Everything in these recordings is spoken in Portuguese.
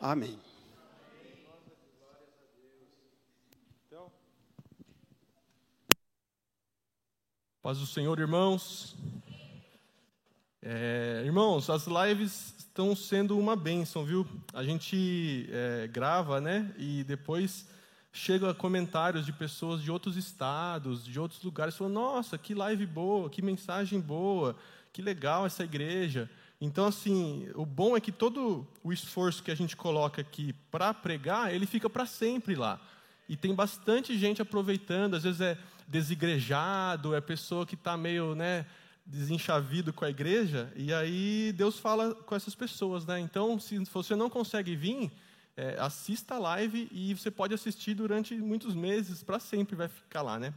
Amém. Paz do Senhor, irmãos. É, irmãos, as lives estão sendo uma bênção, viu? A gente é, grava, né? E depois chega comentários de pessoas de outros estados, de outros lugares, falando: Nossa, que live boa, que mensagem boa, que legal essa igreja. Então, assim, o bom é que todo o esforço que a gente coloca aqui para pregar, ele fica para sempre lá. E tem bastante gente aproveitando, às vezes é desigrejado, é pessoa que está meio, né, desenchavido com a igreja, e aí Deus fala com essas pessoas, né? Então, se você não consegue vir, é, assista a live e você pode assistir durante muitos meses, para sempre vai ficar lá, né?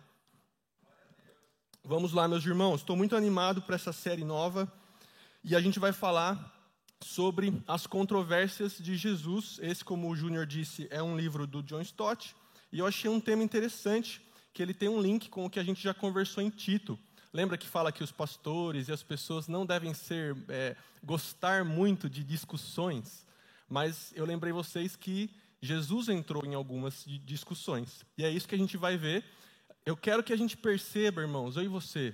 Vamos lá, meus irmãos. Estou muito animado para essa série nova e a gente vai falar sobre as controvérsias de Jesus. Esse, como o Júnior disse, é um livro do John Stott e eu achei um tema interessante que ele tem um link com o que a gente já conversou em Tito. Lembra que fala que os pastores e as pessoas não devem ser é, gostar muito de discussões? mas eu lembrei vocês que Jesus entrou em algumas discussões. E é isso que a gente vai ver. Eu quero que a gente perceba, irmãos, eu e você,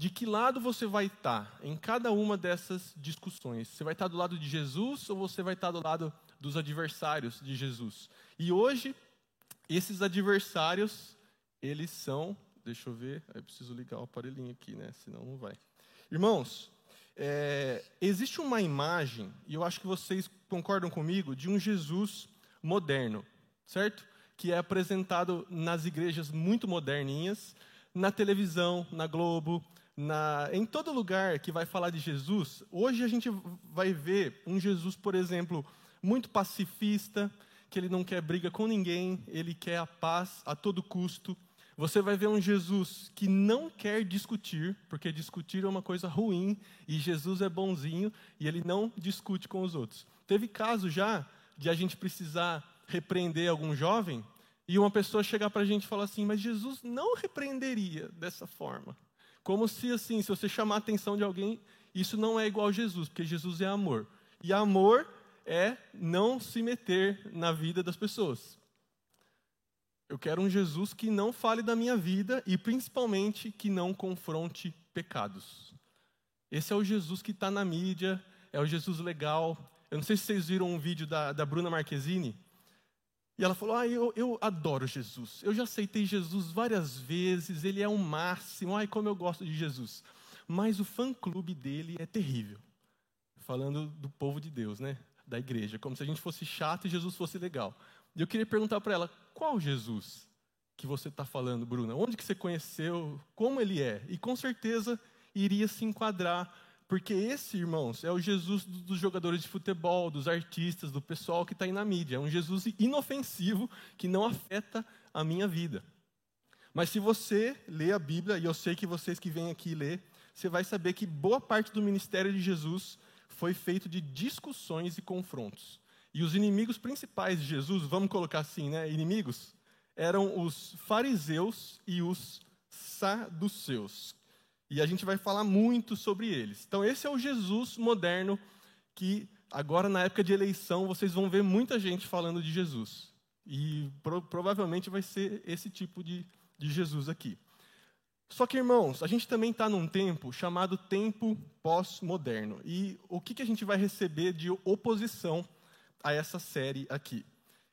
de que lado você vai estar em cada uma dessas discussões. Você vai estar do lado de Jesus ou você vai estar do lado dos adversários de Jesus? E hoje, esses adversários, eles são. Deixa eu ver, eu preciso ligar o aparelhinho aqui, né? Senão não vai. Irmãos, é, existe uma imagem, e eu acho que vocês concordam comigo, de um Jesus moderno, certo? Que é apresentado nas igrejas muito moderninhas, na televisão, na Globo, na, em todo lugar que vai falar de Jesus. Hoje a gente vai ver um Jesus, por exemplo, muito pacifista, que ele não quer briga com ninguém, ele quer a paz a todo custo você vai ver um Jesus que não quer discutir, porque discutir é uma coisa ruim, e Jesus é bonzinho e ele não discute com os outros. Teve caso já de a gente precisar repreender algum jovem e uma pessoa chegar para a gente e falar assim: Mas Jesus não repreenderia dessa forma. Como se, assim, se você chamar a atenção de alguém, isso não é igual a Jesus, porque Jesus é amor. E amor é não se meter na vida das pessoas. Eu quero um Jesus que não fale da minha vida e principalmente que não confronte pecados. Esse é o Jesus que está na mídia, é o Jesus legal. Eu não sei se vocês viram um vídeo da, da Bruna Marquezine. E ela falou: Ah, eu, eu adoro Jesus. Eu já aceitei Jesus várias vezes, ele é o máximo. Ai, como eu gosto de Jesus. Mas o fã-clube dele é terrível. Falando do povo de Deus, né? Da igreja. Como se a gente fosse chato e Jesus fosse legal. E eu queria perguntar para ela, qual Jesus que você está falando, Bruna? Onde que você conheceu? Como ele é? E com certeza iria se enquadrar, porque esse, irmãos, é o Jesus dos jogadores de futebol, dos artistas, do pessoal que está aí na mídia. É um Jesus inofensivo que não afeta a minha vida. Mas se você lê a Bíblia, e eu sei que vocês que vêm aqui ler, você vai saber que boa parte do ministério de Jesus foi feito de discussões e confrontos. E os inimigos principais de Jesus, vamos colocar assim, né? Inimigos, eram os fariseus e os saduceus. E a gente vai falar muito sobre eles. Então, esse é o Jesus moderno que, agora na época de eleição, vocês vão ver muita gente falando de Jesus. E pro, provavelmente vai ser esse tipo de, de Jesus aqui. Só que, irmãos, a gente também está num tempo chamado tempo pós-moderno. E o que, que a gente vai receber de oposição a essa série aqui.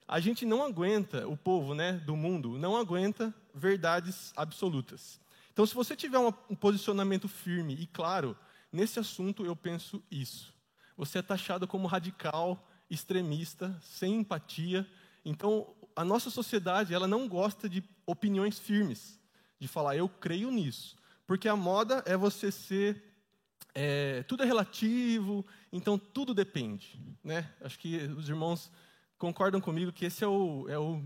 A gente não aguenta, o povo né, do mundo, não aguenta verdades absolutas. Então, se você tiver um posicionamento firme e claro, nesse assunto eu penso isso. Você é taxado como radical, extremista, sem empatia. Então, a nossa sociedade ela não gosta de opiniões firmes, de falar eu creio nisso, porque a moda é você ser é, tudo é relativo, então tudo depende. Né? Acho que os irmãos concordam comigo que esse é o, é o,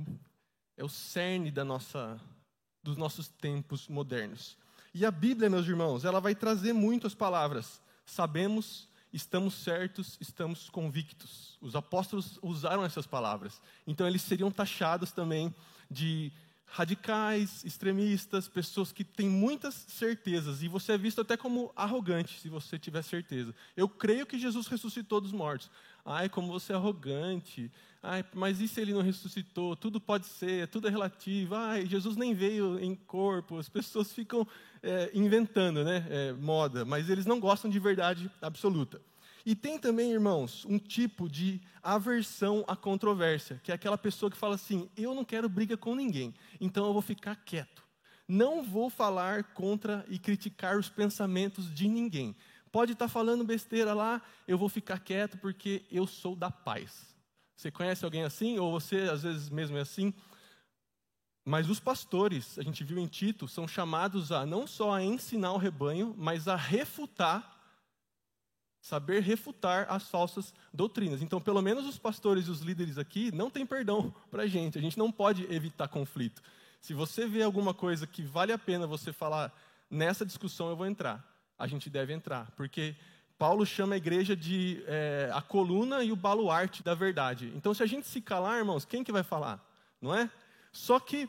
é o cerne da nossa, dos nossos tempos modernos. E a Bíblia, meus irmãos, ela vai trazer muito as palavras. Sabemos, estamos certos, estamos convictos. Os apóstolos usaram essas palavras. Então eles seriam taxados também de radicais, extremistas, pessoas que têm muitas certezas, e você é visto até como arrogante se você tiver certeza. Eu creio que Jesus ressuscitou dos mortos. Ai, como você é arrogante. Ai, mas e se ele não ressuscitou? Tudo pode ser, tudo é relativo. Ai, Jesus nem veio em corpo. As pessoas ficam é, inventando né, é, moda, mas eles não gostam de verdade absoluta. E tem também, irmãos, um tipo de aversão à controvérsia, que é aquela pessoa que fala assim: eu não quero briga com ninguém, então eu vou ficar quieto. Não vou falar contra e criticar os pensamentos de ninguém. Pode estar falando besteira lá, eu vou ficar quieto porque eu sou da paz. Você conhece alguém assim? Ou você às vezes mesmo é assim? Mas os pastores, a gente viu em Tito, são chamados a não só a ensinar o rebanho, mas a refutar saber refutar as falsas doutrinas. Então, pelo menos os pastores e os líderes aqui não têm perdão para a gente. A gente não pode evitar conflito. Se você vê alguma coisa que vale a pena você falar, nessa discussão eu vou entrar, a gente deve entrar. Porque Paulo chama a igreja de é, a coluna e o baluarte da verdade. Então, se a gente se calar, irmãos, quem que vai falar? Não é? Só que,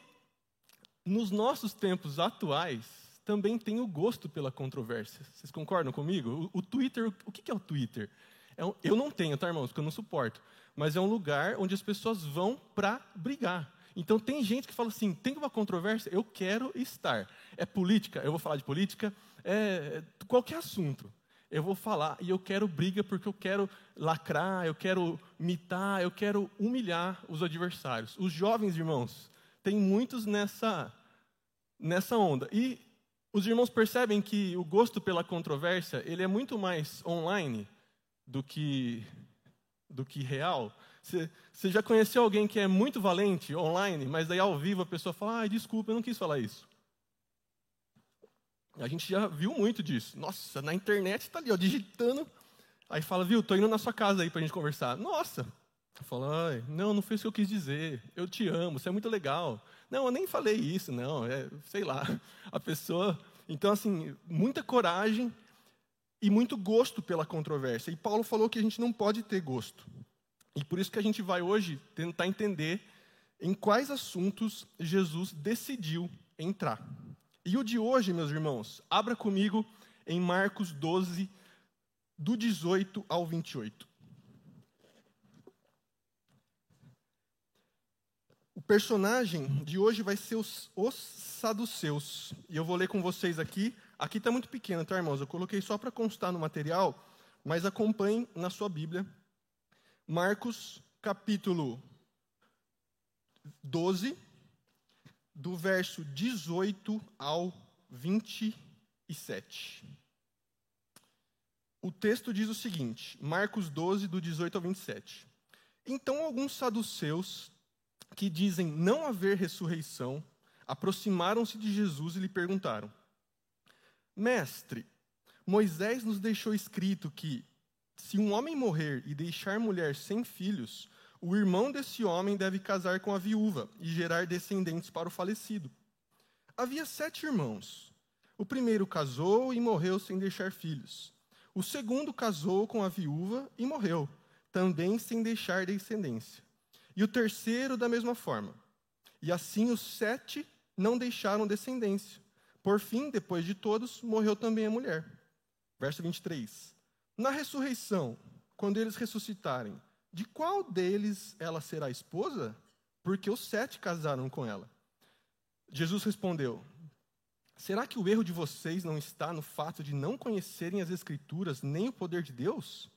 nos nossos tempos atuais, também tem o gosto pela controvérsia. Vocês concordam comigo? O, o Twitter, o que é o Twitter? É um, eu não tenho, tá, irmãos? Porque eu não suporto. Mas é um lugar onde as pessoas vão para brigar. Então tem gente que fala assim: tem uma controvérsia, eu quero estar. É política, eu vou falar de política, é, é qualquer assunto. Eu vou falar e eu quero briga porque eu quero lacrar, eu quero mitar, eu quero humilhar os adversários. Os jovens irmãos, tem muitos nessa nessa onda. E os irmãos percebem que o gosto pela controvérsia ele é muito mais online do que do que real. Você já conheceu alguém que é muito valente online, mas daí ao vivo a pessoa fala: ah, desculpa, eu não quis falar isso. A gente já viu muito disso. Nossa, na internet está ali, ó, digitando. Aí fala, viu, tô indo na sua casa aí para a gente conversar. Nossa, fala, não, não foi isso que eu quis dizer. Eu te amo, você é muito legal. Não, eu nem falei isso, não. É, sei lá. A pessoa. Então, assim, muita coragem e muito gosto pela controvérsia. E Paulo falou que a gente não pode ter gosto. E por isso que a gente vai hoje tentar entender em quais assuntos Jesus decidiu entrar. E o de hoje, meus irmãos, abra comigo em Marcos 12, do 18 ao 28. O personagem de hoje vai ser os, os saduceus. E eu vou ler com vocês aqui. Aqui está muito pequeno, tá, irmãos? Eu coloquei só para constar no material, mas acompanhem na sua Bíblia. Marcos, capítulo 12, do verso 18 ao 27. O texto diz o seguinte, Marcos 12, do 18 ao 27. Então alguns saduceus que dizem não haver ressurreição, aproximaram-se de Jesus e lhe perguntaram: Mestre, Moisés nos deixou escrito que, se um homem morrer e deixar mulher sem filhos, o irmão desse homem deve casar com a viúva e gerar descendentes para o falecido. Havia sete irmãos. O primeiro casou e morreu sem deixar filhos. O segundo casou com a viúva e morreu, também sem deixar descendência e o terceiro da mesma forma. E assim os sete não deixaram descendência. Por fim, depois de todos, morreu também a mulher. Verso 23. Na ressurreição, quando eles ressuscitarem, de qual deles ela será esposa? Porque os sete casaram com ela. Jesus respondeu: Será que o erro de vocês não está no fato de não conhecerem as Escrituras nem o poder de Deus?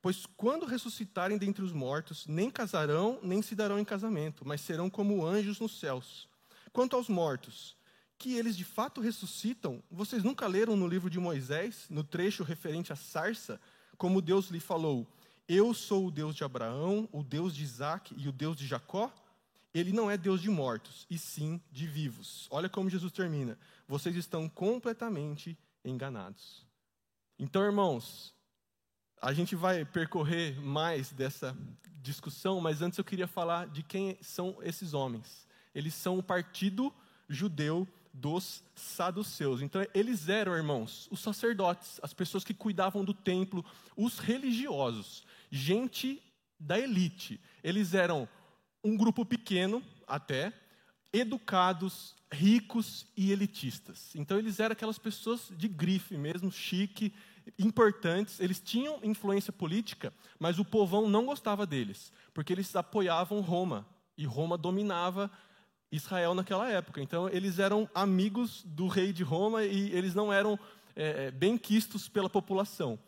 Pois quando ressuscitarem dentre os mortos, nem casarão, nem se darão em casamento, mas serão como anjos nos céus. Quanto aos mortos, que eles de fato ressuscitam, vocês nunca leram no livro de Moisés, no trecho referente à sarça, como Deus lhe falou: Eu sou o Deus de Abraão, o Deus de Isaac e o Deus de Jacó? Ele não é Deus de mortos, e sim de vivos. Olha como Jesus termina: Vocês estão completamente enganados. Então, irmãos, a gente vai percorrer mais dessa discussão, mas antes eu queria falar de quem são esses homens. Eles são o partido judeu dos saduceus. Então, eles eram, irmãos, os sacerdotes, as pessoas que cuidavam do templo, os religiosos, gente da elite. Eles eram um grupo pequeno, até, educados, ricos e elitistas. Então, eles eram aquelas pessoas de grife mesmo, chique, importantes, eles tinham influência política, mas o povão não gostava deles, porque eles apoiavam Roma, e Roma dominava Israel naquela época. Então, eles eram amigos do rei de Roma e eles não eram é, é bem quistos pela população.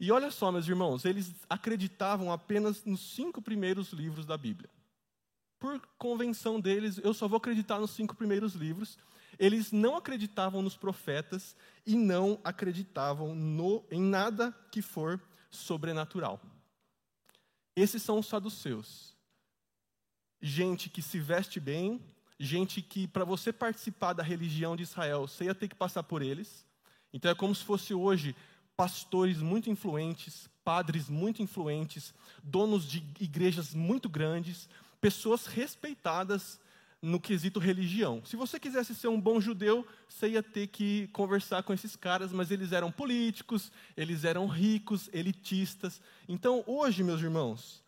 E olha só, meus irmãos, eles acreditavam apenas nos cinco primeiros livros da Bíblia. Por convenção deles, eu só vou acreditar nos cinco primeiros livros. Eles não acreditavam nos profetas e não acreditavam no, em nada que for sobrenatural. Esses são os saduceus. Gente que se veste bem, gente que, para você participar da religião de Israel, você ia ter que passar por eles. Então é como se fosse hoje pastores muito influentes, padres muito influentes, donos de igrejas muito grandes, pessoas respeitadas no quesito religião. Se você quisesse ser um bom judeu, você ia ter que conversar com esses caras, mas eles eram políticos, eles eram ricos, elitistas. Então, hoje, meus irmãos,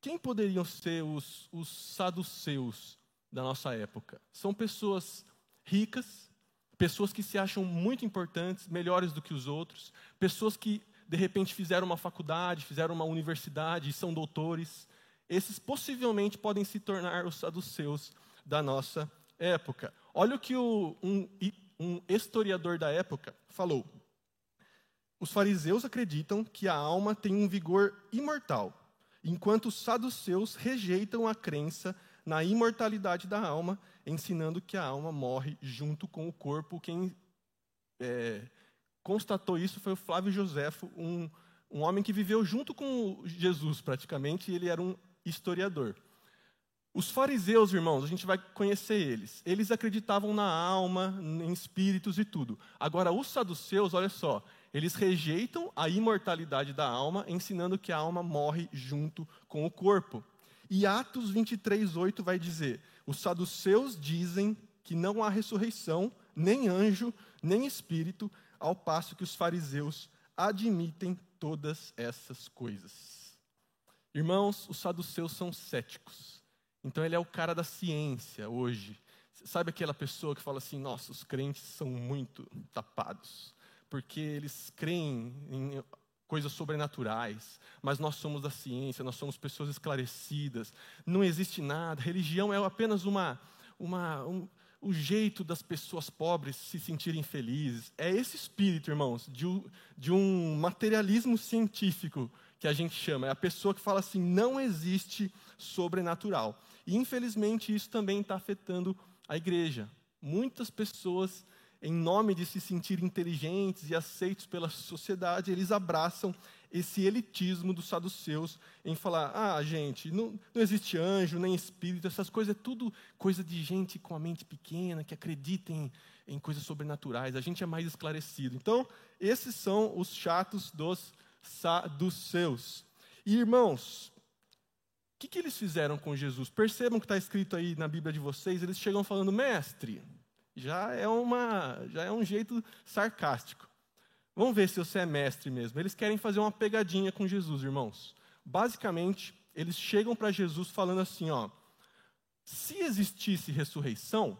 quem poderiam ser os, os saduceus da nossa época? São pessoas ricas, pessoas que se acham muito importantes, melhores do que os outros, pessoas que de repente fizeram uma faculdade, fizeram uma universidade e são doutores. Esses possivelmente podem se tornar os saduceus da nossa época. Olha o que o, um, um historiador da época falou. Os fariseus acreditam que a alma tem um vigor imortal, enquanto os saduceus rejeitam a crença na imortalidade da alma, ensinando que a alma morre junto com o corpo. Quem é, constatou isso foi o Flávio Joséfo, um, um homem que viveu junto com Jesus, praticamente, e ele era um historiador. Os fariseus, irmãos, a gente vai conhecer eles. Eles acreditavam na alma, em espíritos e tudo. Agora, os saduceus, olha só, eles rejeitam a imortalidade da alma, ensinando que a alma morre junto com o corpo. E Atos 23, 8 vai dizer: Os saduceus dizem que não há ressurreição, nem anjo, nem espírito, ao passo que os fariseus admitem todas essas coisas. Irmãos, os saduceus são céticos. Então ele é o cara da ciência hoje. Sabe aquela pessoa que fala assim: nossa, os crentes são muito tapados, porque eles creem em coisas sobrenaturais, mas nós somos da ciência, nós somos pessoas esclarecidas, não existe nada, religião é apenas uma, uma, um, o jeito das pessoas pobres se sentirem felizes. É esse espírito, irmãos, de, de um materialismo científico que a gente chama, é a pessoa que fala assim: não existe sobrenatural. E infelizmente isso também está afetando a igreja. Muitas pessoas em nome de se sentir inteligentes e aceitos pela sociedade, eles abraçam esse elitismo dos saduceus em falar: ah, gente, não, não existe anjo, nem espírito, essas coisas é tudo coisa de gente com a mente pequena, que acredita em, em coisas sobrenaturais, a gente é mais esclarecido. Então, esses são os chatos dos saduceus. E, irmãos, o que, que eles fizeram com Jesus? Percebam que está escrito aí na Bíblia de vocês, eles chegam falando, mestre já é, uma, já é um jeito sarcástico. Vamos ver se você é mestre mesmo. Eles querem fazer uma pegadinha com Jesus, irmãos. Basicamente, eles chegam para Jesus falando assim: ó, se existisse ressurreição,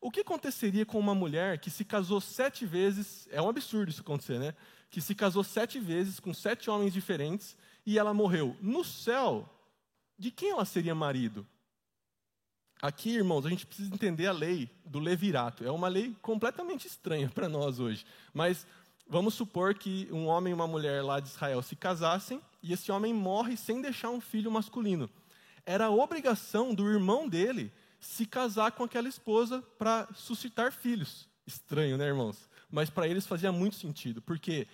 o que aconteceria com uma mulher que se casou sete vezes? É um absurdo isso acontecer, né? Que se casou sete vezes com sete homens diferentes e ela morreu. No céu, de quem ela seria marido? Aqui, irmãos, a gente precisa entender a lei do levirato. É uma lei completamente estranha para nós hoje. Mas vamos supor que um homem e uma mulher lá de Israel se casassem e esse homem morre sem deixar um filho masculino. Era a obrigação do irmão dele se casar com aquela esposa para suscitar filhos. Estranho, né, irmãos? Mas para eles fazia muito sentido, porque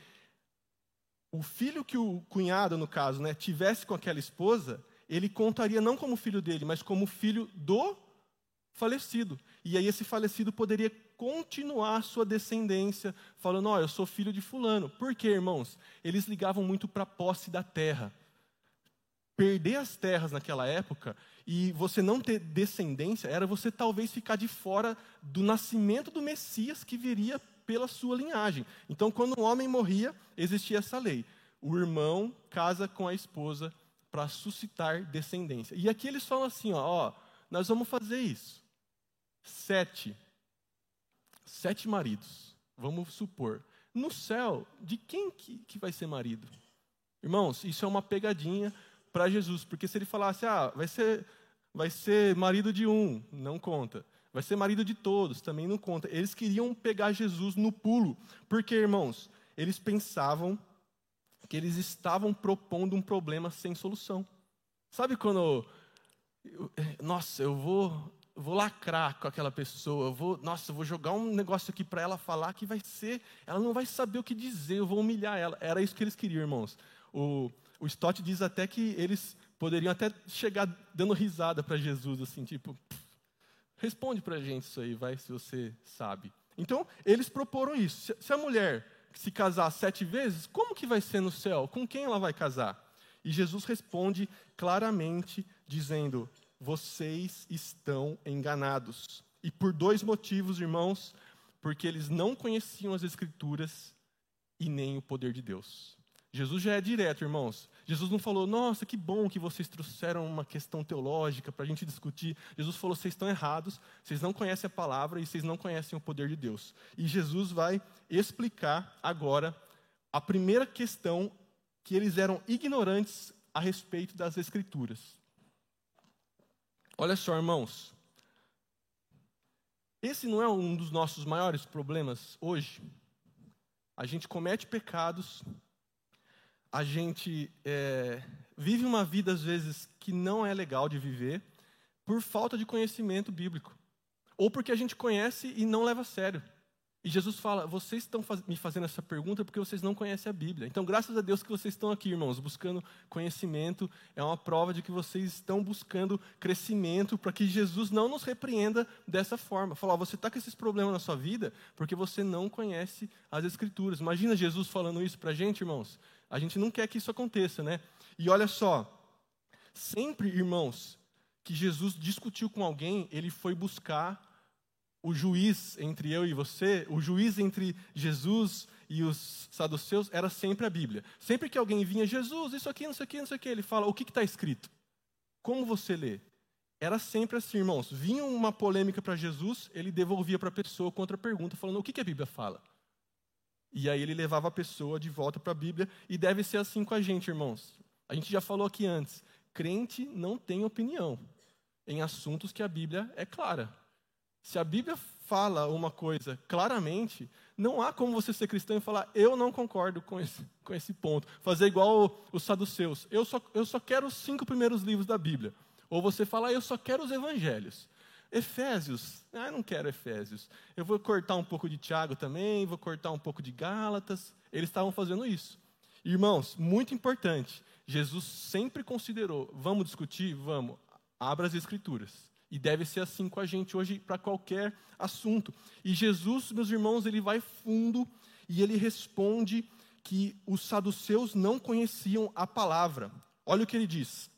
o filho que o cunhado, no caso, né, tivesse com aquela esposa, ele contaria não como filho dele, mas como filho do falecido. E aí esse falecido poderia continuar sua descendência, falando: Ó, oh, eu sou filho de Fulano. Por quê, irmãos? Eles ligavam muito para a posse da terra. Perder as terras naquela época e você não ter descendência era você talvez ficar de fora do nascimento do Messias que viria pela sua linhagem. Então, quando um homem morria, existia essa lei: o irmão casa com a esposa para suscitar descendência. E aqui eles falam assim: ó, ó, nós vamos fazer isso. Sete. Sete maridos, vamos supor. no céu, de quem que, que vai ser marido? Irmãos, isso é uma pegadinha para Jesus, porque se ele falasse, ah, vai ser, vai ser marido de um, não conta. Vai ser marido de todos, também não conta. Eles queriam pegar Jesus no pulo, porque, irmãos, eles pensavam que eles estavam propondo um problema sem solução. Sabe quando, nossa, eu vou, vou lacrar com aquela pessoa, eu vou, nossa, eu vou jogar um negócio aqui para ela falar que vai ser, ela não vai saber o que dizer, eu vou humilhar ela. Era isso que eles queriam, irmãos. O, o Stott diz até que eles poderiam até chegar dando risada para Jesus, assim, tipo, responde para a gente isso aí, vai, se você sabe. Então, eles proporam isso. Se a mulher se casar sete vezes, como que vai ser no céu? Com quem ela vai casar? E Jesus responde claramente, dizendo: Vocês estão enganados. E por dois motivos, irmãos, porque eles não conheciam as Escrituras e nem o poder de Deus. Jesus já é direto, irmãos. Jesus não falou, nossa, que bom que vocês trouxeram uma questão teológica para a gente discutir. Jesus falou, vocês estão errados, vocês não conhecem a palavra e vocês não conhecem o poder de Deus. E Jesus vai explicar agora a primeira questão que eles eram ignorantes a respeito das Escrituras. Olha só, irmãos. Esse não é um dos nossos maiores problemas hoje? A gente comete pecados a gente é, vive uma vida, às vezes, que não é legal de viver, por falta de conhecimento bíblico. Ou porque a gente conhece e não leva a sério. E Jesus fala: vocês estão me fazendo essa pergunta porque vocês não conhecem a Bíblia. Então, graças a Deus que vocês estão aqui, irmãos, buscando conhecimento. É uma prova de que vocês estão buscando crescimento para que Jesus não nos repreenda dessa forma. Falar: você está com esses problemas na sua vida porque você não conhece as Escrituras. Imagina Jesus falando isso para a gente, irmãos. A gente não quer que isso aconteça, né? E olha só, sempre, irmãos, que Jesus discutiu com alguém, ele foi buscar o juiz entre eu e você, o juiz entre Jesus e os saduceus era sempre a Bíblia. Sempre que alguém vinha, Jesus, isso aqui, não sei o que, não sei o que, ele fala, o que está escrito? Como você lê? Era sempre assim, irmãos. Vinha uma polêmica para Jesus, ele devolvia para a pessoa com outra pergunta, falando, o que, que a Bíblia fala? E aí ele levava a pessoa de volta para a Bíblia, e deve ser assim com a gente, irmãos. A gente já falou aqui antes: crente não tem opinião em assuntos que a Bíblia é clara. Se a Bíblia fala uma coisa claramente, não há como você ser cristão e falar, eu não concordo com esse, com esse ponto. Fazer igual os saduceus. Eu só, eu só quero os cinco primeiros livros da Bíblia. Ou você falar, eu só quero os evangelhos. Efésios, ah, não quero Efésios. Eu vou cortar um pouco de Tiago também, vou cortar um pouco de Gálatas. Eles estavam fazendo isso. Irmãos, muito importante. Jesus sempre considerou, vamos discutir? Vamos. Abra as Escrituras. E deve ser assim com a gente hoje para qualquer assunto. E Jesus, meus irmãos, ele vai fundo e ele responde que os saduceus não conheciam a palavra. Olha o que ele diz.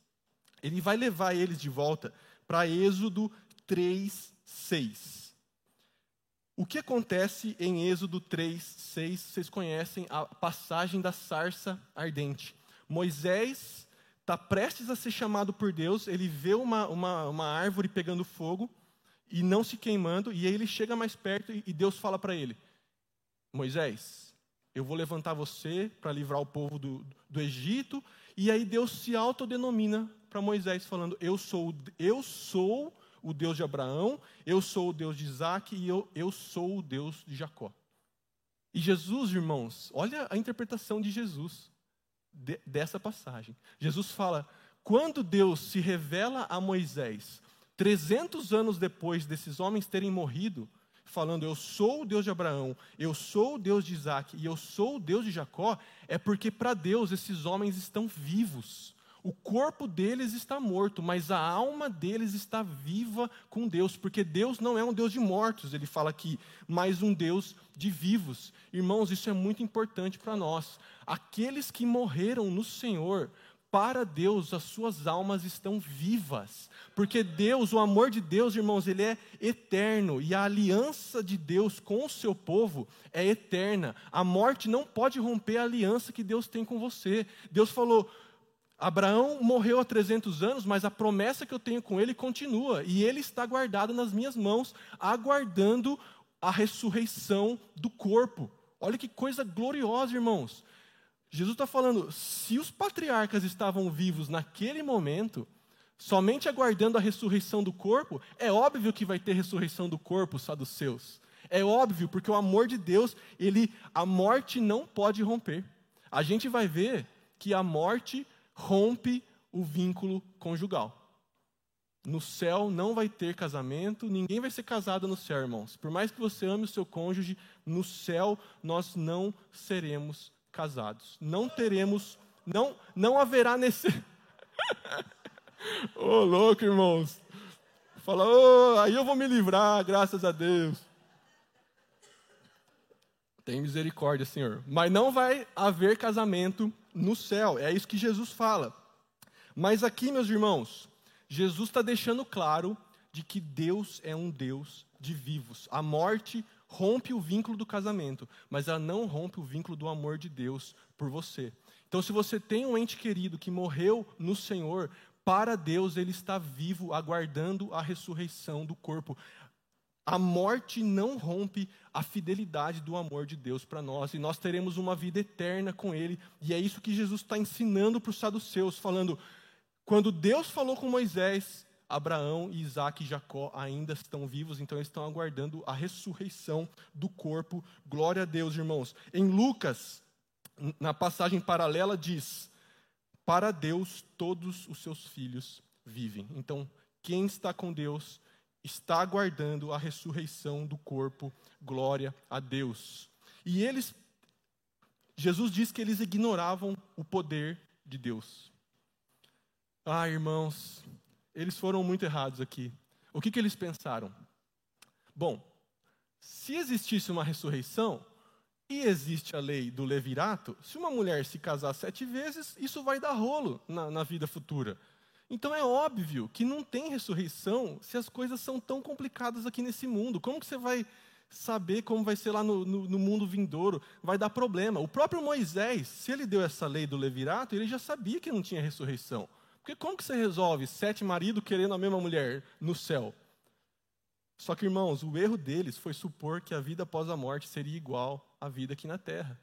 Ele vai levar eles de volta para Êxodo 3, 6. O que acontece em Êxodo 3, 6? Vocês conhecem a passagem da sarça ardente. Moisés está prestes a ser chamado por Deus, ele vê uma, uma, uma árvore pegando fogo e não se queimando, e aí ele chega mais perto e Deus fala para ele: Moisés, eu vou levantar você para livrar o povo do, do Egito, e aí Deus se autodenomina para Moisés, falando: Eu sou, eu sou o Deus de Abraão, eu sou o Deus de Isaac e eu, eu sou o Deus de Jacó. E Jesus, irmãos, olha a interpretação de Jesus de, dessa passagem. Jesus fala: quando Deus se revela a Moisés, 300 anos depois desses homens terem morrido, falando eu sou o Deus de Abraão, eu sou o Deus de Isaac e eu sou o Deus de Jacó, é porque para Deus esses homens estão vivos. O corpo deles está morto, mas a alma deles está viva com Deus, porque Deus não é um Deus de mortos, ele fala aqui, mas um Deus de vivos. Irmãos, isso é muito importante para nós. Aqueles que morreram no Senhor, para Deus as suas almas estão vivas, porque Deus, o amor de Deus, irmãos, ele é eterno e a aliança de Deus com o seu povo é eterna. A morte não pode romper a aliança que Deus tem com você. Deus falou: Abraão morreu há 300 anos, mas a promessa que eu tenho com ele continua, e ele está guardado nas minhas mãos, aguardando a ressurreição do corpo. Olha que coisa gloriosa, irmãos. Jesus está falando: se os patriarcas estavam vivos naquele momento, somente aguardando a ressurreição do corpo, é óbvio que vai ter ressurreição do corpo, saduceus. É óbvio, porque o amor de Deus, ele, a morte não pode romper. A gente vai ver que a morte rompe o vínculo conjugal. No céu não vai ter casamento, ninguém vai ser casado no céu, irmãos. Por mais que você ame o seu cônjuge, no céu nós não seremos casados. Não teremos, não, não haverá nesse. Ô, oh, louco, irmãos. Fala, oh, aí eu vou me livrar, graças a Deus. Tem misericórdia, Senhor. Mas não vai haver casamento no céu. É isso que Jesus fala. Mas aqui, meus irmãos, Jesus está deixando claro de que Deus é um Deus de vivos. A morte rompe o vínculo do casamento, mas ela não rompe o vínculo do amor de Deus por você. Então, se você tem um ente querido que morreu no Senhor, para Deus ele está vivo, aguardando a ressurreição do corpo. A morte não rompe a fidelidade do amor de Deus para nós, e nós teremos uma vida eterna com Ele, e é isso que Jesus está ensinando para os saduceus, falando: quando Deus falou com Moisés, Abraão, Isaac e Jacó ainda estão vivos, então eles estão aguardando a ressurreição do corpo. Glória a Deus, irmãos. Em Lucas, na passagem paralela, diz: Para Deus todos os seus filhos vivem. Então, quem está com Deus está aguardando a ressurreição do corpo. Glória a Deus. E eles, Jesus diz que eles ignoravam o poder de Deus. Ah, irmãos, eles foram muito errados aqui. O que, que eles pensaram? Bom, se existisse uma ressurreição, e existe a lei do levirato, se uma mulher se casar sete vezes, isso vai dar rolo na, na vida futura. Então é óbvio que não tem ressurreição se as coisas são tão complicadas aqui nesse mundo. Como que você vai saber como vai ser lá no, no, no, mundo vindouro? Vai dar problema. O próprio Moisés, se ele deu essa lei do levirato, ele já sabia que não tinha ressurreição. Porque como que você resolve sete maridos querendo a mesma mulher no céu? Só que, irmãos, o erro deles foi supor que a vida após a morte seria igual à vida aqui na terra.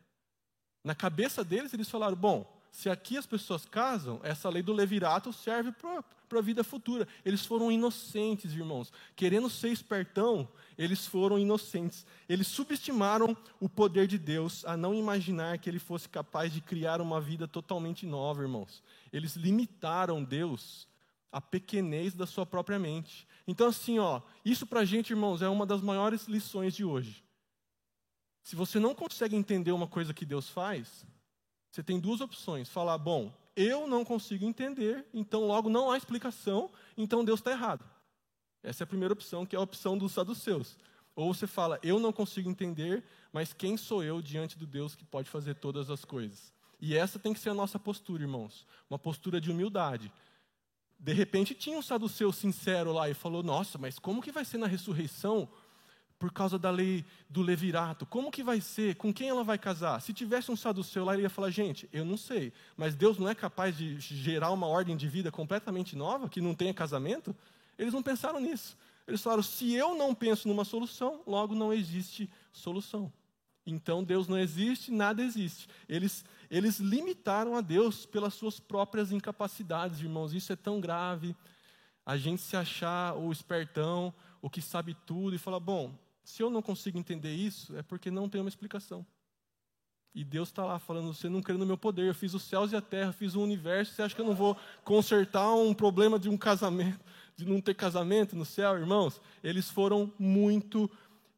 Na cabeça deles, eles falaram: bom, se aqui as pessoas casam, essa lei do levirato serve para a vida futura. Eles foram inocentes, irmãos. Querendo ser espertão, eles foram inocentes. Eles subestimaram o poder de Deus a não imaginar que ele fosse capaz de criar uma vida totalmente nova, irmãos eles limitaram Deus à pequenez da sua própria mente. Então, assim, ó, isso para a gente, irmãos, é uma das maiores lições de hoje. Se você não consegue entender uma coisa que Deus faz, você tem duas opções: falar, bom, eu não consigo entender, então logo não há explicação, então Deus está errado. Essa é a primeira opção, que é a opção dos saduceus. Ou você fala, eu não consigo entender, mas quem sou eu diante do Deus que pode fazer todas as coisas? E essa tem que ser a nossa postura, irmãos. Uma postura de humildade. De repente tinha um saduceu sincero lá e falou: Nossa, mas como que vai ser na ressurreição por causa da lei do levirato? Como que vai ser? Com quem ela vai casar? Se tivesse um saduceu lá, ele ia falar: Gente, eu não sei, mas Deus não é capaz de gerar uma ordem de vida completamente nova, que não tenha casamento? Eles não pensaram nisso. Eles falaram: Se eu não penso numa solução, logo não existe solução. Então Deus não existe, nada existe. Eles, eles limitaram a Deus pelas suas próprias incapacidades, irmãos. Isso é tão grave. A gente se achar o espertão, o que sabe tudo, e falar: bom, se eu não consigo entender isso, é porque não tem uma explicação. E Deus está lá falando: você não crê no meu poder, eu fiz os céus e a terra, fiz o universo, você acha que eu não vou consertar um problema de um casamento, de não ter casamento no céu, irmãos? Eles foram muito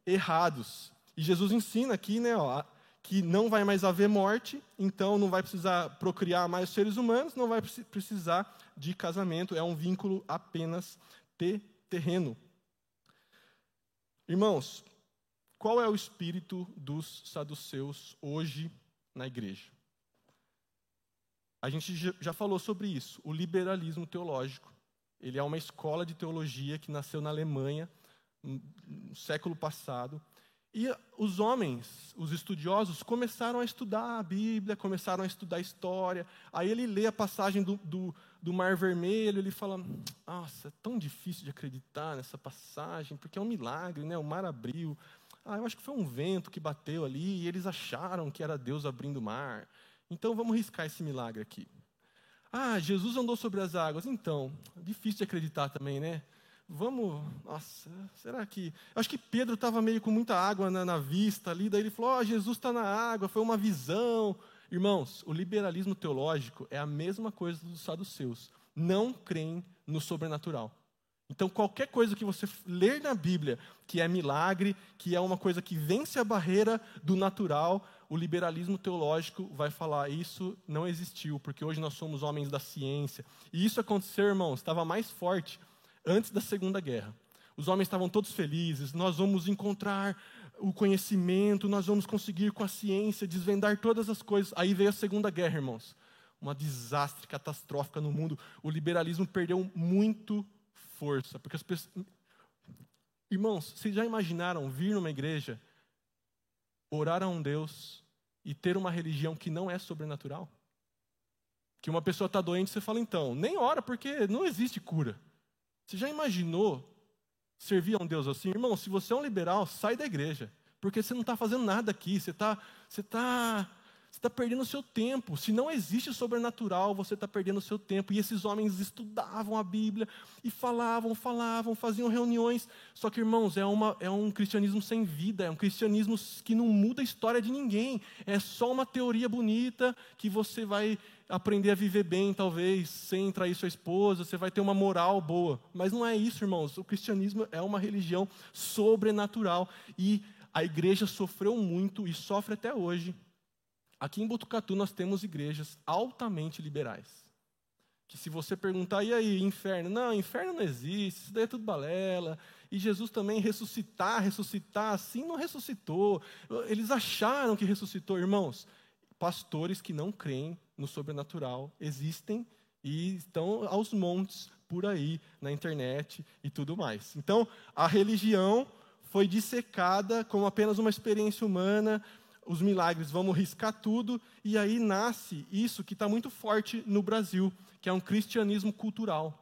errados. E Jesus ensina aqui, né, ó, que não vai mais haver morte, então não vai precisar procriar mais seres humanos, não vai precisar de casamento, é um vínculo apenas terreno. Irmãos, qual é o espírito dos saduceus hoje na igreja? A gente já falou sobre isso, o liberalismo teológico. Ele é uma escola de teologia que nasceu na Alemanha no século passado e os homens, os estudiosos, começaram a estudar a Bíblia, começaram a estudar a história. Aí ele lê a passagem do, do, do Mar Vermelho, ele fala: Nossa, é tão difícil de acreditar nessa passagem, porque é um milagre, né? o mar abriu, Ah, eu acho que foi um vento que bateu ali e eles acharam que era Deus abrindo o mar. Então vamos riscar esse milagre aqui. Ah, Jesus andou sobre as águas. Então, difícil de acreditar também, né? Vamos. Nossa, será que. Eu acho que Pedro estava meio com muita água na, na, vista ali, daí ele falou: oh, Jesus está na água, foi uma visão. Irmãos, o liberalismo teológico é a mesma coisa dos saduceus. Não creem no sobrenatural. Então, qualquer coisa que você ler na Bíblia, que é milagre, que é uma coisa que vence a barreira do natural, o liberalismo teológico vai falar isso não existiu, porque hoje nós somos homens da ciência. E isso aconteceu, irmãos, estava mais forte antes da Segunda Guerra. Os homens estavam todos felizes, nós vamos encontrar o conhecimento, nós vamos conseguir com a ciência desvendar todas as coisas. Aí veio a Segunda Guerra, irmãos. Uma desastre catastrófica no mundo. O liberalismo perdeu muito força, porque as pessoas Irmãos, vocês já imaginaram vir numa igreja, orar a um Deus e ter uma religião que não é sobrenatural? Que uma pessoa está doente, você fala, então, nem ora, porque não existe cura. Você já imaginou servir a um Deus assim? Irmão, se você é um liberal, sai da igreja. Porque você não está fazendo nada aqui. Você está você tá, você tá perdendo o seu tempo. Se não existe sobrenatural, você está perdendo o seu tempo. E esses homens estudavam a Bíblia e falavam, falavam, faziam reuniões. Só que, irmãos, é, uma, é um cristianismo sem vida, é um cristianismo que não muda a história de ninguém. É só uma teoria bonita que você vai aprender a viver bem, talvez, sem trair sua esposa, você vai ter uma moral boa. Mas não é isso, irmãos. O cristianismo é uma religião sobrenatural. E a igreja sofreu muito e sofre até hoje Aqui em Botucatu nós temos igrejas altamente liberais. Que se você perguntar, e aí, inferno? Não, inferno não existe, isso daí é tudo balela. E Jesus também ressuscitar, ressuscitar, assim não ressuscitou. Eles acharam que ressuscitou, irmãos. Pastores que não creem no sobrenatural existem e estão aos montes por aí na internet e tudo mais. Então, a religião foi dissecada como apenas uma experiência humana, os milagres, vamos riscar tudo, e aí nasce isso que está muito forte no Brasil, que é um cristianismo cultural.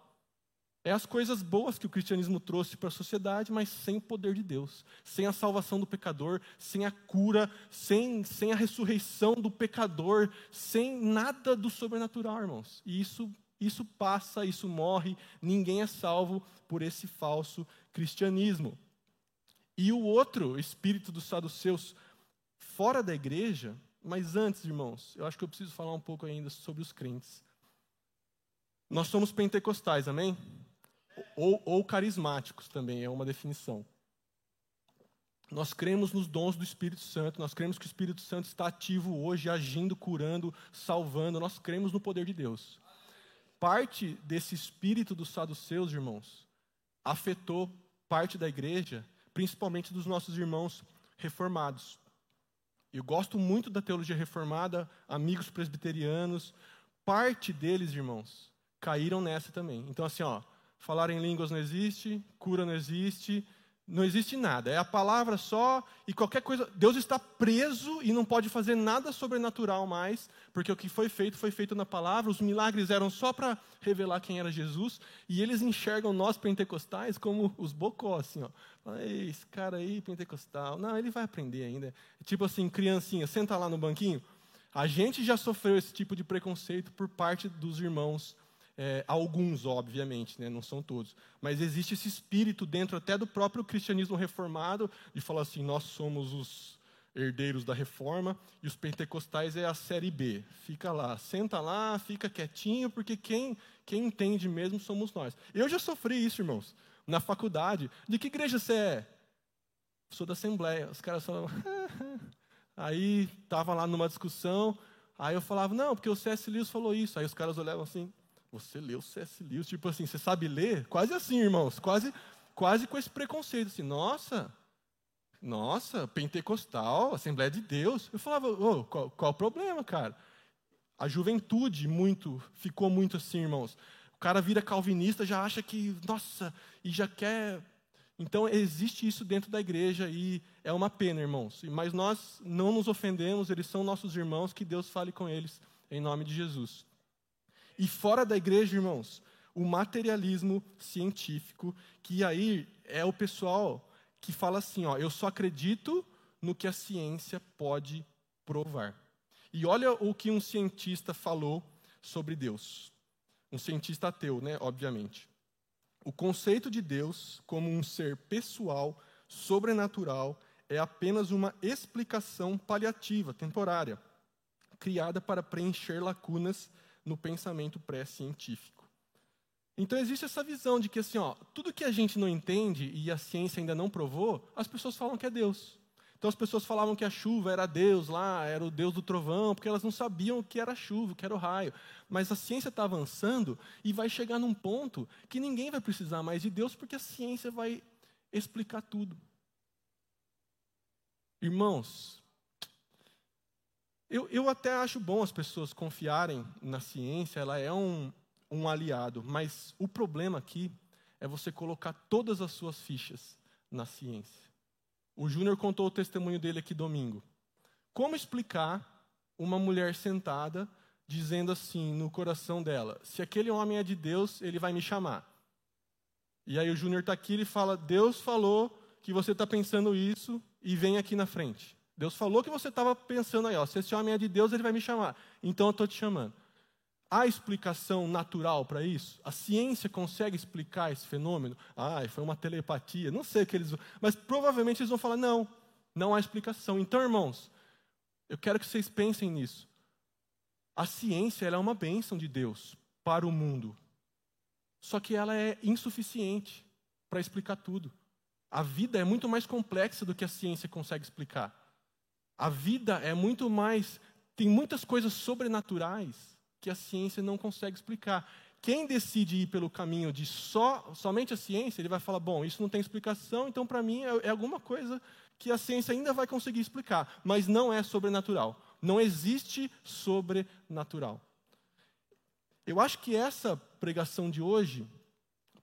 É as coisas boas que o cristianismo trouxe para a sociedade, mas sem o poder de Deus, sem a salvação do pecador, sem a cura, sem, sem a ressurreição do pecador, sem nada do sobrenatural, irmãos. E isso, isso passa, isso morre, ninguém é salvo por esse falso cristianismo. E o outro espírito dos saduceus fora da igreja, mas antes, irmãos, eu acho que eu preciso falar um pouco ainda sobre os crentes. Nós somos pentecostais, amém? Ou, ou carismáticos também, é uma definição. Nós cremos nos dons do Espírito Santo, nós cremos que o Espírito Santo está ativo hoje, agindo, curando, salvando, nós cremos no poder de Deus. Parte desse espírito dos saduceus, irmãos, afetou parte da igreja, principalmente dos nossos irmãos reformados. Eu gosto muito da teologia reformada, amigos presbiterianos. Parte deles, irmãos, caíram nessa também. Então, assim, ó, falar em línguas não existe, cura não existe, não existe nada. É a palavra só e qualquer coisa. Deus está preso e não pode fazer nada sobrenatural mais, porque o que foi feito foi feito na palavra. Os milagres eram só para revelar quem era Jesus e eles enxergam nós pentecostais como os bocós, assim, ó. Esse cara aí pentecostal, não, ele vai aprender ainda. Tipo assim, criancinha, senta lá no banquinho. A gente já sofreu esse tipo de preconceito por parte dos irmãos é, alguns, obviamente, né, não são todos. Mas existe esse espírito dentro até do próprio cristianismo reformado de falar assim: nós somos os herdeiros da reforma e os pentecostais é a série B. Fica lá, senta lá, fica quietinho, porque quem, quem entende mesmo somos nós. Eu já sofri isso, irmãos, na faculdade. De que igreja você é? Sou da Assembleia. Os caras falavam. aí estava lá numa discussão. Aí eu falava, não, porque o C.S. Lewis falou isso. Aí os caras olhavam assim, você leu C.S. Lewis, tipo assim, você sabe ler? Quase assim, irmãos, quase, quase com esse preconceito, assim, nossa, nossa, pentecostal, Assembleia de Deus. Eu falava, oh, qual, qual o problema, cara? A juventude muito, ficou muito assim, irmãos. O cara vira calvinista, já acha que, nossa, e já quer. Então, existe isso dentro da igreja e é uma pena, irmãos. Mas nós não nos ofendemos, eles são nossos irmãos, que Deus fale com eles, em nome de Jesus. E fora da igreja, irmãos, o materialismo científico, que aí é o pessoal que fala assim: ó, eu só acredito no que a ciência pode provar. E olha o que um cientista falou sobre Deus. Um cientista ateu, né, obviamente. O conceito de Deus como um ser pessoal, sobrenatural, é apenas uma explicação paliativa, temporária, criada para preencher lacunas no pensamento pré-científico. Então existe essa visão de que assim, ó, tudo que a gente não entende e a ciência ainda não provou, as pessoas falam que é Deus. Então as pessoas falavam que a chuva era Deus lá, era o Deus do trovão, porque elas não sabiam o que era chuva, o que era o raio. Mas a ciência está avançando e vai chegar num ponto que ninguém vai precisar mais de Deus, porque a ciência vai explicar tudo. Irmãos, eu, eu até acho bom as pessoas confiarem na ciência, ela é um, um aliado, mas o problema aqui é você colocar todas as suas fichas na ciência. O Júnior contou o testemunho dele aqui domingo. Como explicar uma mulher sentada dizendo assim no coração dela: se aquele homem é de Deus, ele vai me chamar. E aí o Júnior está aqui e fala: Deus falou que você está pensando isso e vem aqui na frente. Deus falou que você estava pensando aí, ó, se esse homem é de Deus, ele vai me chamar. Então eu estou te chamando. Há explicação natural para isso? A ciência consegue explicar esse fenômeno? Ah, foi uma telepatia, não sei o que eles vão. Mas provavelmente eles vão falar: não, não há explicação. Então, irmãos, eu quero que vocês pensem nisso. A ciência é uma bênção de Deus para o mundo. Só que ela é insuficiente para explicar tudo. A vida é muito mais complexa do que a ciência consegue explicar. A vida é muito mais. Tem muitas coisas sobrenaturais que a ciência não consegue explicar. Quem decide ir pelo caminho de só, somente a ciência, ele vai falar: bom, isso não tem explicação, então para mim é, é alguma coisa que a ciência ainda vai conseguir explicar, mas não é sobrenatural. Não existe sobrenatural. Eu acho que essa pregação de hoje,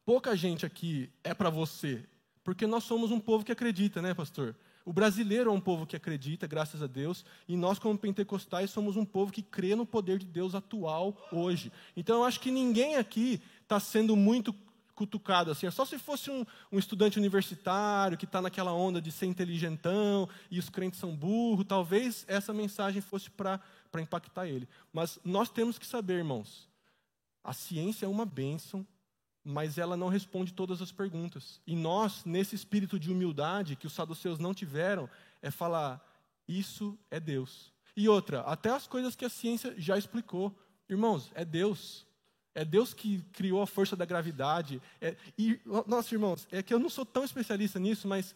pouca gente aqui é para você, porque nós somos um povo que acredita, né, pastor? O brasileiro é um povo que acredita, graças a Deus, e nós, como pentecostais, somos um povo que crê no poder de Deus atual hoje. Então, eu acho que ninguém aqui está sendo muito cutucado assim. É só se fosse um, um estudante universitário que está naquela onda de ser inteligentão e os crentes são burros, talvez essa mensagem fosse para impactar ele. Mas nós temos que saber, irmãos, a ciência é uma bênção mas ela não responde todas as perguntas. E nós, nesse espírito de humildade que os saduceus não tiveram, é falar: isso é Deus. E outra, até as coisas que a ciência já explicou. Irmãos, é Deus. É Deus que criou a força da gravidade. É, e, nossa, irmãos, é que eu não sou tão especialista nisso, mas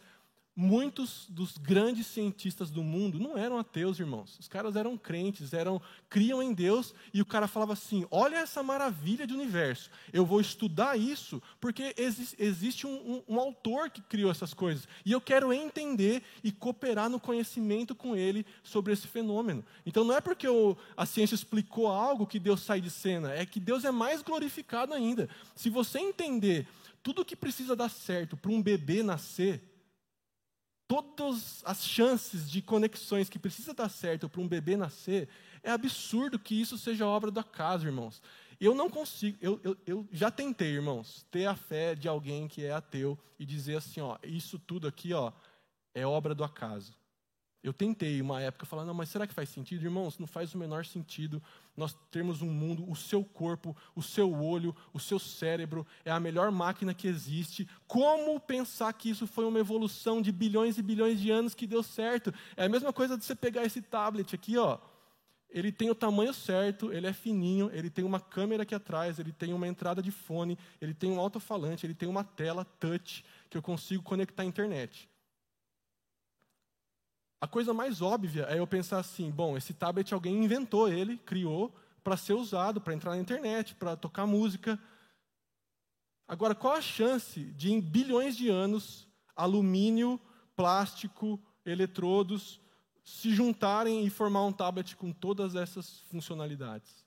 Muitos dos grandes cientistas do mundo não eram ateus, irmãos. Os caras eram crentes, eram criam em Deus e o cara falava assim: "Olha essa maravilha de universo. Eu vou estudar isso porque exi existe um, um, um, autor que criou essas coisas e eu quero entender e cooperar no conhecimento com ele sobre esse fenômeno. Então não é porque eu, a ciência explicou algo que Deus sai de cena, é que Deus é mais glorificado ainda. Se você entender tudo o que precisa dar certo para um bebê nascer todas as chances de conexões que precisa dar certo para um bebê nascer, é absurdo que isso seja obra do acaso, irmãos. Eu não consigo, eu, eu, eu, já tentei, irmãos, ter a fé de alguém que é ateu e dizer assim, ó, isso tudo aqui, ó, é obra do acaso. Eu tentei uma época falar, não, mas será que faz sentido? Irmãos, não faz o menor sentido nós termos um mundo, o seu corpo, o seu olho, o seu cérebro é a melhor máquina que existe. Como pensar que isso foi uma evolução de bilhões e bilhões de anos que deu certo? É a mesma coisa de você pegar esse tablet aqui, ó. Ele tem o tamanho certo, ele é fininho, ele tem uma câmera aqui atrás, ele tem uma entrada de fone, ele tem um alto-falante, ele tem uma tela touch que eu consigo conectar à internet. A coisa mais óbvia é eu pensar assim: bom, esse tablet alguém inventou ele, criou para ser usado, para entrar na internet, para tocar música. Agora, qual a chance de em bilhões de anos alumínio, plástico, eletrodos se juntarem e formar um tablet com todas essas funcionalidades?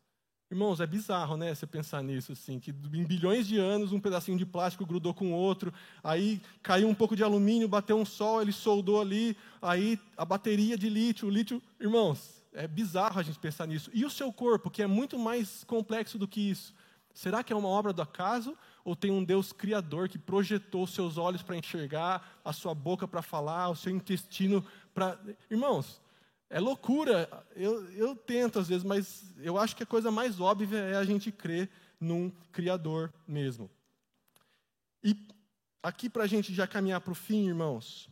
Irmãos, é bizarro, né, você pensar nisso, assim, que em bilhões de anos um pedacinho de plástico grudou com outro, aí caiu um pouco de alumínio, bateu um sol, ele soldou ali, aí a bateria de lítio, o lítio, irmãos, é bizarro a gente pensar nisso. E o seu corpo, que é muito mais complexo do que isso, será que é uma obra do acaso ou tem um Deus criador que projetou seus olhos para enxergar, a sua boca para falar, o seu intestino para. Irmãos, é loucura. Eu, eu tento às vezes, mas eu acho que a coisa mais óbvia é a gente crer num criador mesmo. E aqui para a gente já caminhar para o fim, irmãos,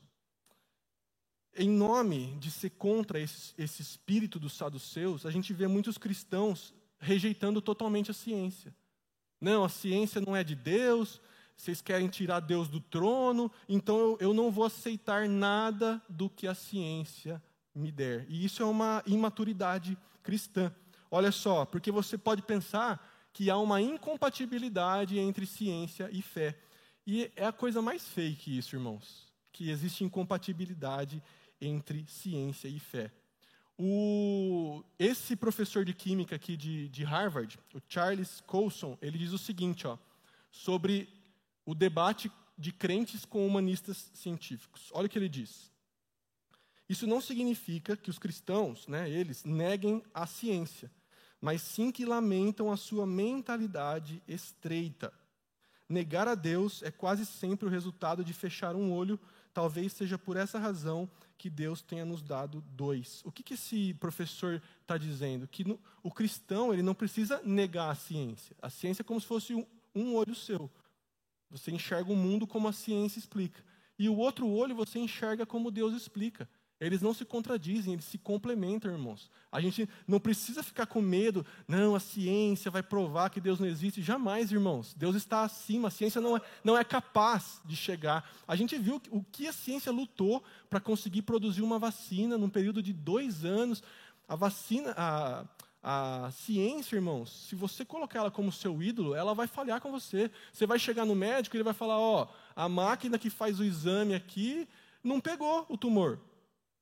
em nome de ser contra esse, esse espírito dos saduceus, a gente vê muitos cristãos rejeitando totalmente a ciência. Não, a ciência não é de Deus, vocês querem tirar Deus do trono, então eu, eu não vou aceitar nada do que a ciência me der. E isso é uma imaturidade cristã. Olha só, porque você pode pensar que há uma incompatibilidade entre ciência e fé. E é a coisa mais fake isso, irmãos, que existe incompatibilidade entre ciência e fé. O, esse professor de química aqui de, de, Harvard, o Charles Colson, ele diz o seguinte, ó, sobre o debate de crentes com humanistas científicos. Olha o que ele diz. Isso não significa que os cristãos, né, eles, neguem a ciência, mas sim que lamentam a sua mentalidade estreita. Negar a Deus é quase sempre o resultado de fechar um olho Talvez seja por essa razão que Deus tenha nos dado dois. O que, que esse professor está dizendo? Que no, o cristão ele não precisa negar a ciência. A ciência é como se fosse um, um olho seu. Você enxerga o mundo como a ciência explica. E o outro olho você enxerga como Deus explica. Eles não se contradizem, eles se complementam, irmãos. A gente não precisa ficar com medo, não, a ciência vai provar que Deus não existe. Jamais, irmãos. Deus está acima, a ciência não é, não é capaz de chegar. A gente viu o que a ciência lutou para conseguir produzir uma vacina num período de dois anos. A vacina, a, a ciência, irmãos, se você colocar ela como seu ídolo, ela vai falhar com você. Você vai chegar no médico e ele vai falar: ó, a máquina que faz o exame aqui não pegou o tumor.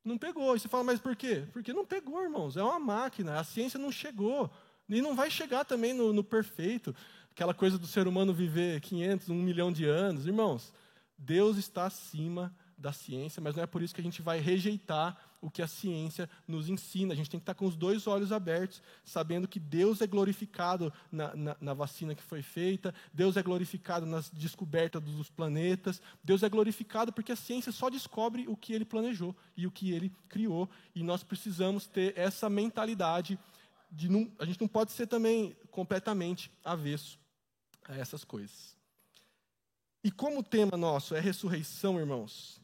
Não pegou. E você fala, mas por quê? Porque não pegou, irmãos. É uma máquina. A ciência não chegou. E não vai chegar também no, no perfeito. Aquela coisa do ser humano viver 500, 1 milhão de anos. Irmãos, Deus está acima da ciência, mas não é por isso que a gente vai rejeitar o que a ciência nos ensina. A gente tem que estar com os dois olhos abertos, sabendo que Deus é glorificado na, na, na vacina que foi feita, Deus é glorificado nas descobertas dos planetas, Deus é glorificado porque a ciência só descobre o que ele planejou e o que ele criou, e nós precisamos ter essa mentalidade de não, a gente não pode ser também completamente avesso a essas coisas. E como o tema nosso é ressurreição, irmãos,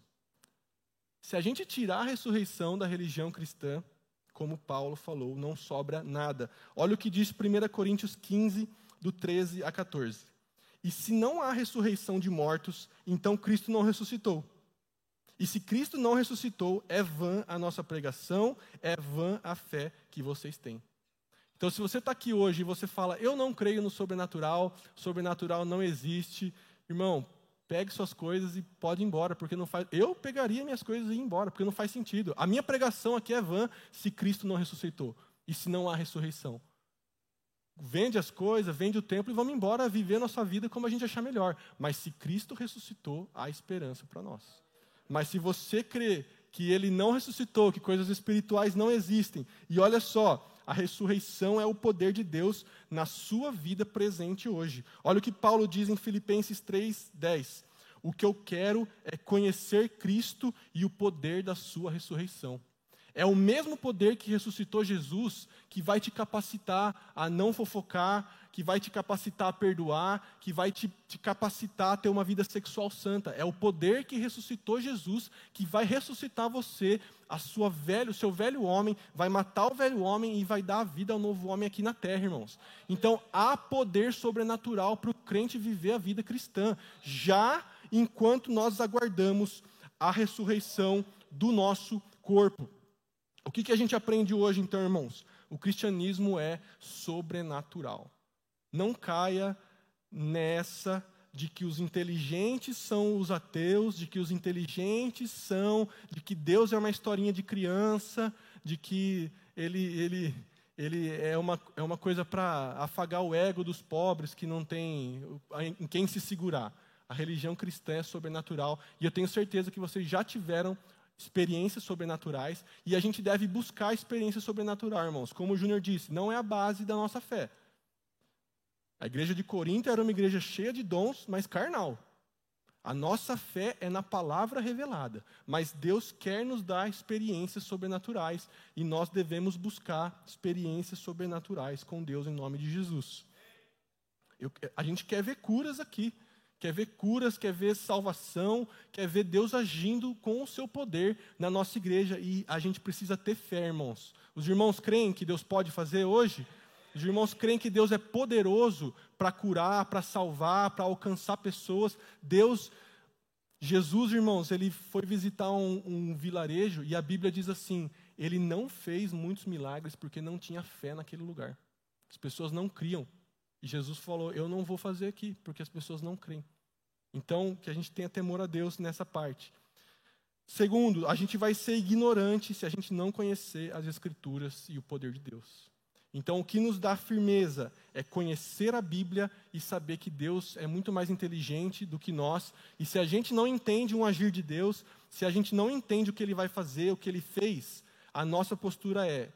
se a gente tirar a ressurreição da religião cristã, como Paulo falou, não sobra nada. Olha o que diz 1 Coríntios 15, do 13 a 14. E se não há ressurreição de mortos, então Cristo não ressuscitou. E se Cristo não ressuscitou, é vã a nossa pregação, é vã a fé que vocês têm. Então, se você está aqui hoje e você fala, eu não creio no sobrenatural, sobrenatural não existe, irmão, pegue suas coisas e pode ir embora, porque não faz. Eu pegaria minhas coisas e ir embora, porque não faz sentido. A minha pregação aqui é vã se Cristo não ressuscitou e se não há ressurreição. Vende as coisas, vende o templo e vamos embora viver a nossa vida como a gente achar melhor. Mas se Cristo ressuscitou, há esperança para nós. Mas se você crê que ele não ressuscitou, que coisas espirituais não existem, e olha só, a ressurreição é o poder de Deus na sua vida presente hoje. Olha o que Paulo diz em Filipenses 3:10. O que eu quero é conhecer Cristo e o poder da sua ressurreição. É o mesmo poder que ressuscitou Jesus que vai te capacitar a não fofocar, que vai te capacitar a perdoar, que vai te, te, capacitar a ter uma vida sexual santa. É o poder que ressuscitou Jesus que vai ressuscitar você, a sua velho, o seu velho homem, vai matar o velho homem e vai dar a vida ao novo homem aqui na terra, irmãos. Então há poder sobrenatural para o crente viver a vida cristã, já enquanto nós aguardamos a ressurreição do nosso corpo. O que, que a gente aprende hoje, então, irmãos? O cristianismo é sobrenatural. Não caia nessa de que os inteligentes são os ateus, de que os inteligentes são, de que Deus é uma historinha de criança, de que ele, ele, ele é, uma, é uma coisa para afagar o ego dos pobres que não tem em quem se segurar. A religião cristã é sobrenatural e eu tenho certeza que vocês já tiveram experiências sobrenaturais e a gente deve buscar experiências sobrenaturais, irmãos. Como o Júnior disse, não é a base da nossa fé. A igreja de Corinto era uma igreja cheia de dons, mas carnal. A nossa fé é na palavra revelada, mas Deus quer nos dar experiências sobrenaturais e nós devemos buscar experiências sobrenaturais com Deus em nome de Jesus. Eu, a gente quer ver curas aqui, quer ver curas, quer ver salvação, quer ver Deus agindo com o seu poder na nossa igreja e a gente precisa ter fé, irmãos. Os irmãos creem que Deus pode fazer hoje? Os irmãos creem que Deus é poderoso para curar, para salvar, para alcançar pessoas. Deus, Jesus, irmãos, ele foi visitar um, um vilarejo e a Bíblia diz assim: ele não fez muitos milagres porque não tinha fé naquele lugar. As pessoas não criam. E Jesus falou: Eu não vou fazer aqui porque as pessoas não creem. Então, que a gente tenha temor a Deus nessa parte. Segundo, a gente vai ser ignorante se a gente não conhecer as Escrituras e o poder de Deus. Então, o que nos dá firmeza é conhecer a Bíblia e saber que Deus é muito mais inteligente do que nós. E se a gente não entende um agir de Deus, se a gente não entende o que ele vai fazer, o que ele fez, a nossa postura é: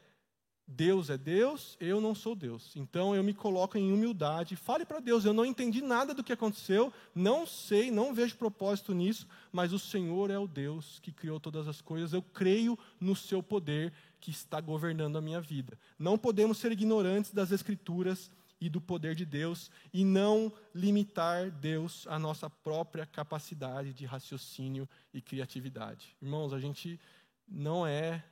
Deus é Deus, eu não sou Deus. Então eu me coloco em humildade. Fale para Deus: eu não entendi nada do que aconteceu, não sei, não vejo propósito nisso, mas o Senhor é o Deus que criou todas as coisas. Eu creio no seu poder que está governando a minha vida. Não podemos ser ignorantes das Escrituras e do poder de Deus e não limitar Deus à nossa própria capacidade de raciocínio e criatividade. Irmãos, a gente não é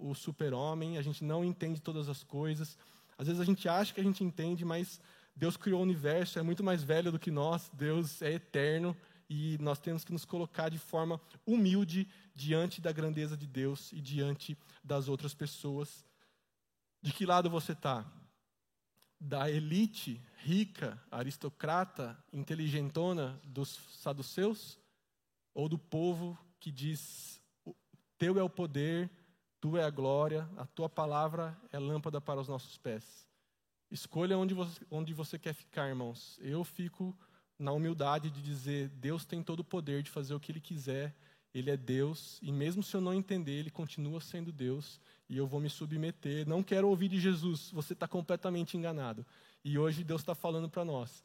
o super-homem, a gente não entende todas as coisas. Às vezes a gente acha que a gente entende, mas Deus criou o universo, é muito mais velho do que nós, Deus é eterno e nós temos que nos colocar de forma humilde diante da grandeza de Deus e diante das outras pessoas. De que lado você está? Da elite rica, aristocrata, inteligentona dos saduceus? Ou do povo que diz: Teu é o poder, Tu é a glória, a Tua palavra é lâmpada para os nossos pés? Escolha onde você, onde você quer ficar, irmãos. Eu fico na humildade de dizer: Deus tem todo o poder de fazer o que Ele quiser, Ele é Deus, e mesmo se eu não entender, Ele continua sendo Deus, e eu vou me submeter. Não quero ouvir de Jesus, você está completamente enganado. E hoje Deus está falando para nós: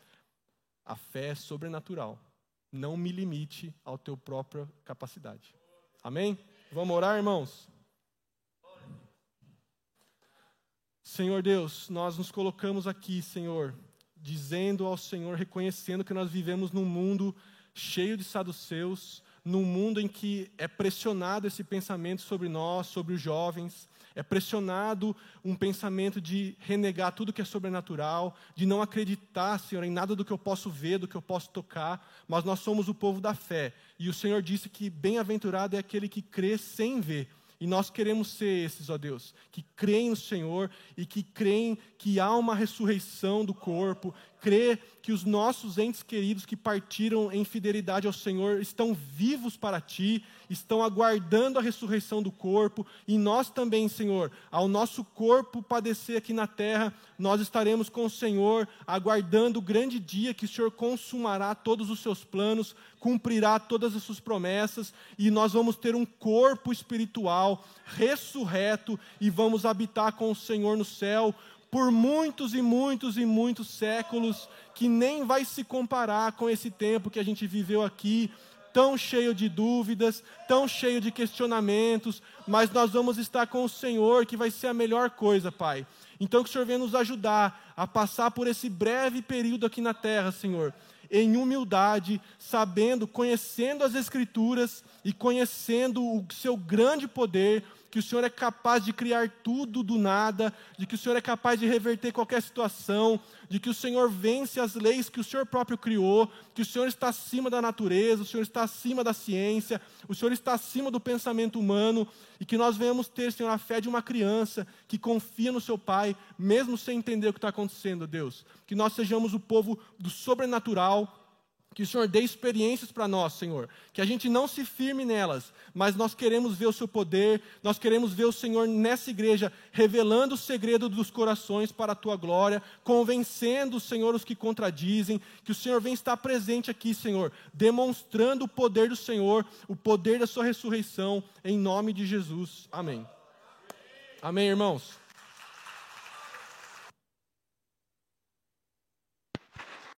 a fé é sobrenatural, não me limite ao teu própria capacidade. Amém? Vamos orar, irmãos? Senhor Deus, nós nos colocamos aqui, Senhor, dizendo ao Senhor, reconhecendo que nós vivemos num mundo cheio de saduceus, num mundo em que é pressionado esse pensamento sobre nós, sobre os jovens, é pressionado um pensamento de renegar tudo que é sobrenatural, de não acreditar, Senhor, em nada do que eu posso ver, do que eu posso tocar, mas nós somos o povo da fé. E o Senhor disse que bem-aventurado é aquele que crê sem ver. E nós queremos ser esses, ó Deus, que creem no Senhor e que creem que há uma ressurreição do corpo, crê que os nossos entes queridos que partiram em fidelidade ao Senhor estão vivos para ti, estão aguardando a ressurreição do corpo, e nós também, Senhor, ao nosso corpo padecer aqui na terra, nós estaremos com o Senhor, aguardando o grande dia que o Senhor consumará todos os seus planos, cumprirá todas as suas promessas, e nós vamos ter um corpo espiritual ressurreto e vamos habitar com o Senhor no céu por muitos e muitos e muitos séculos, que nem vai se comparar com esse tempo que a gente viveu aqui, tão cheio de dúvidas, tão cheio de questionamentos, mas nós vamos estar com o Senhor, que vai ser a melhor coisa, Pai. Então que o Senhor venha nos ajudar a passar por esse breve período aqui na terra, Senhor, em humildade, sabendo, conhecendo as Escrituras e conhecendo o seu grande poder, que o Senhor é capaz de criar tudo do nada, de que o Senhor é capaz de reverter qualquer situação, de que o Senhor vence as leis que o Senhor próprio criou, que o Senhor está acima da natureza, o Senhor está acima da ciência, o Senhor está acima do pensamento humano, e que nós venhamos ter, Senhor, a fé de uma criança que confia no seu Pai, mesmo sem entender o que está acontecendo, Deus. Que nós sejamos o povo do sobrenatural que o Senhor dê experiências para nós, Senhor. Que a gente não se firme nelas, mas nós queremos ver o Seu poder, nós queremos ver o Senhor nessa igreja revelando o segredo dos corações para a Tua glória, convencendo, Senhor, os que contradizem. Que o Senhor venha estar presente aqui, Senhor, demonstrando o poder do Senhor, o poder da Sua ressurreição, em nome de Jesus. Amém. Amém, irmãos.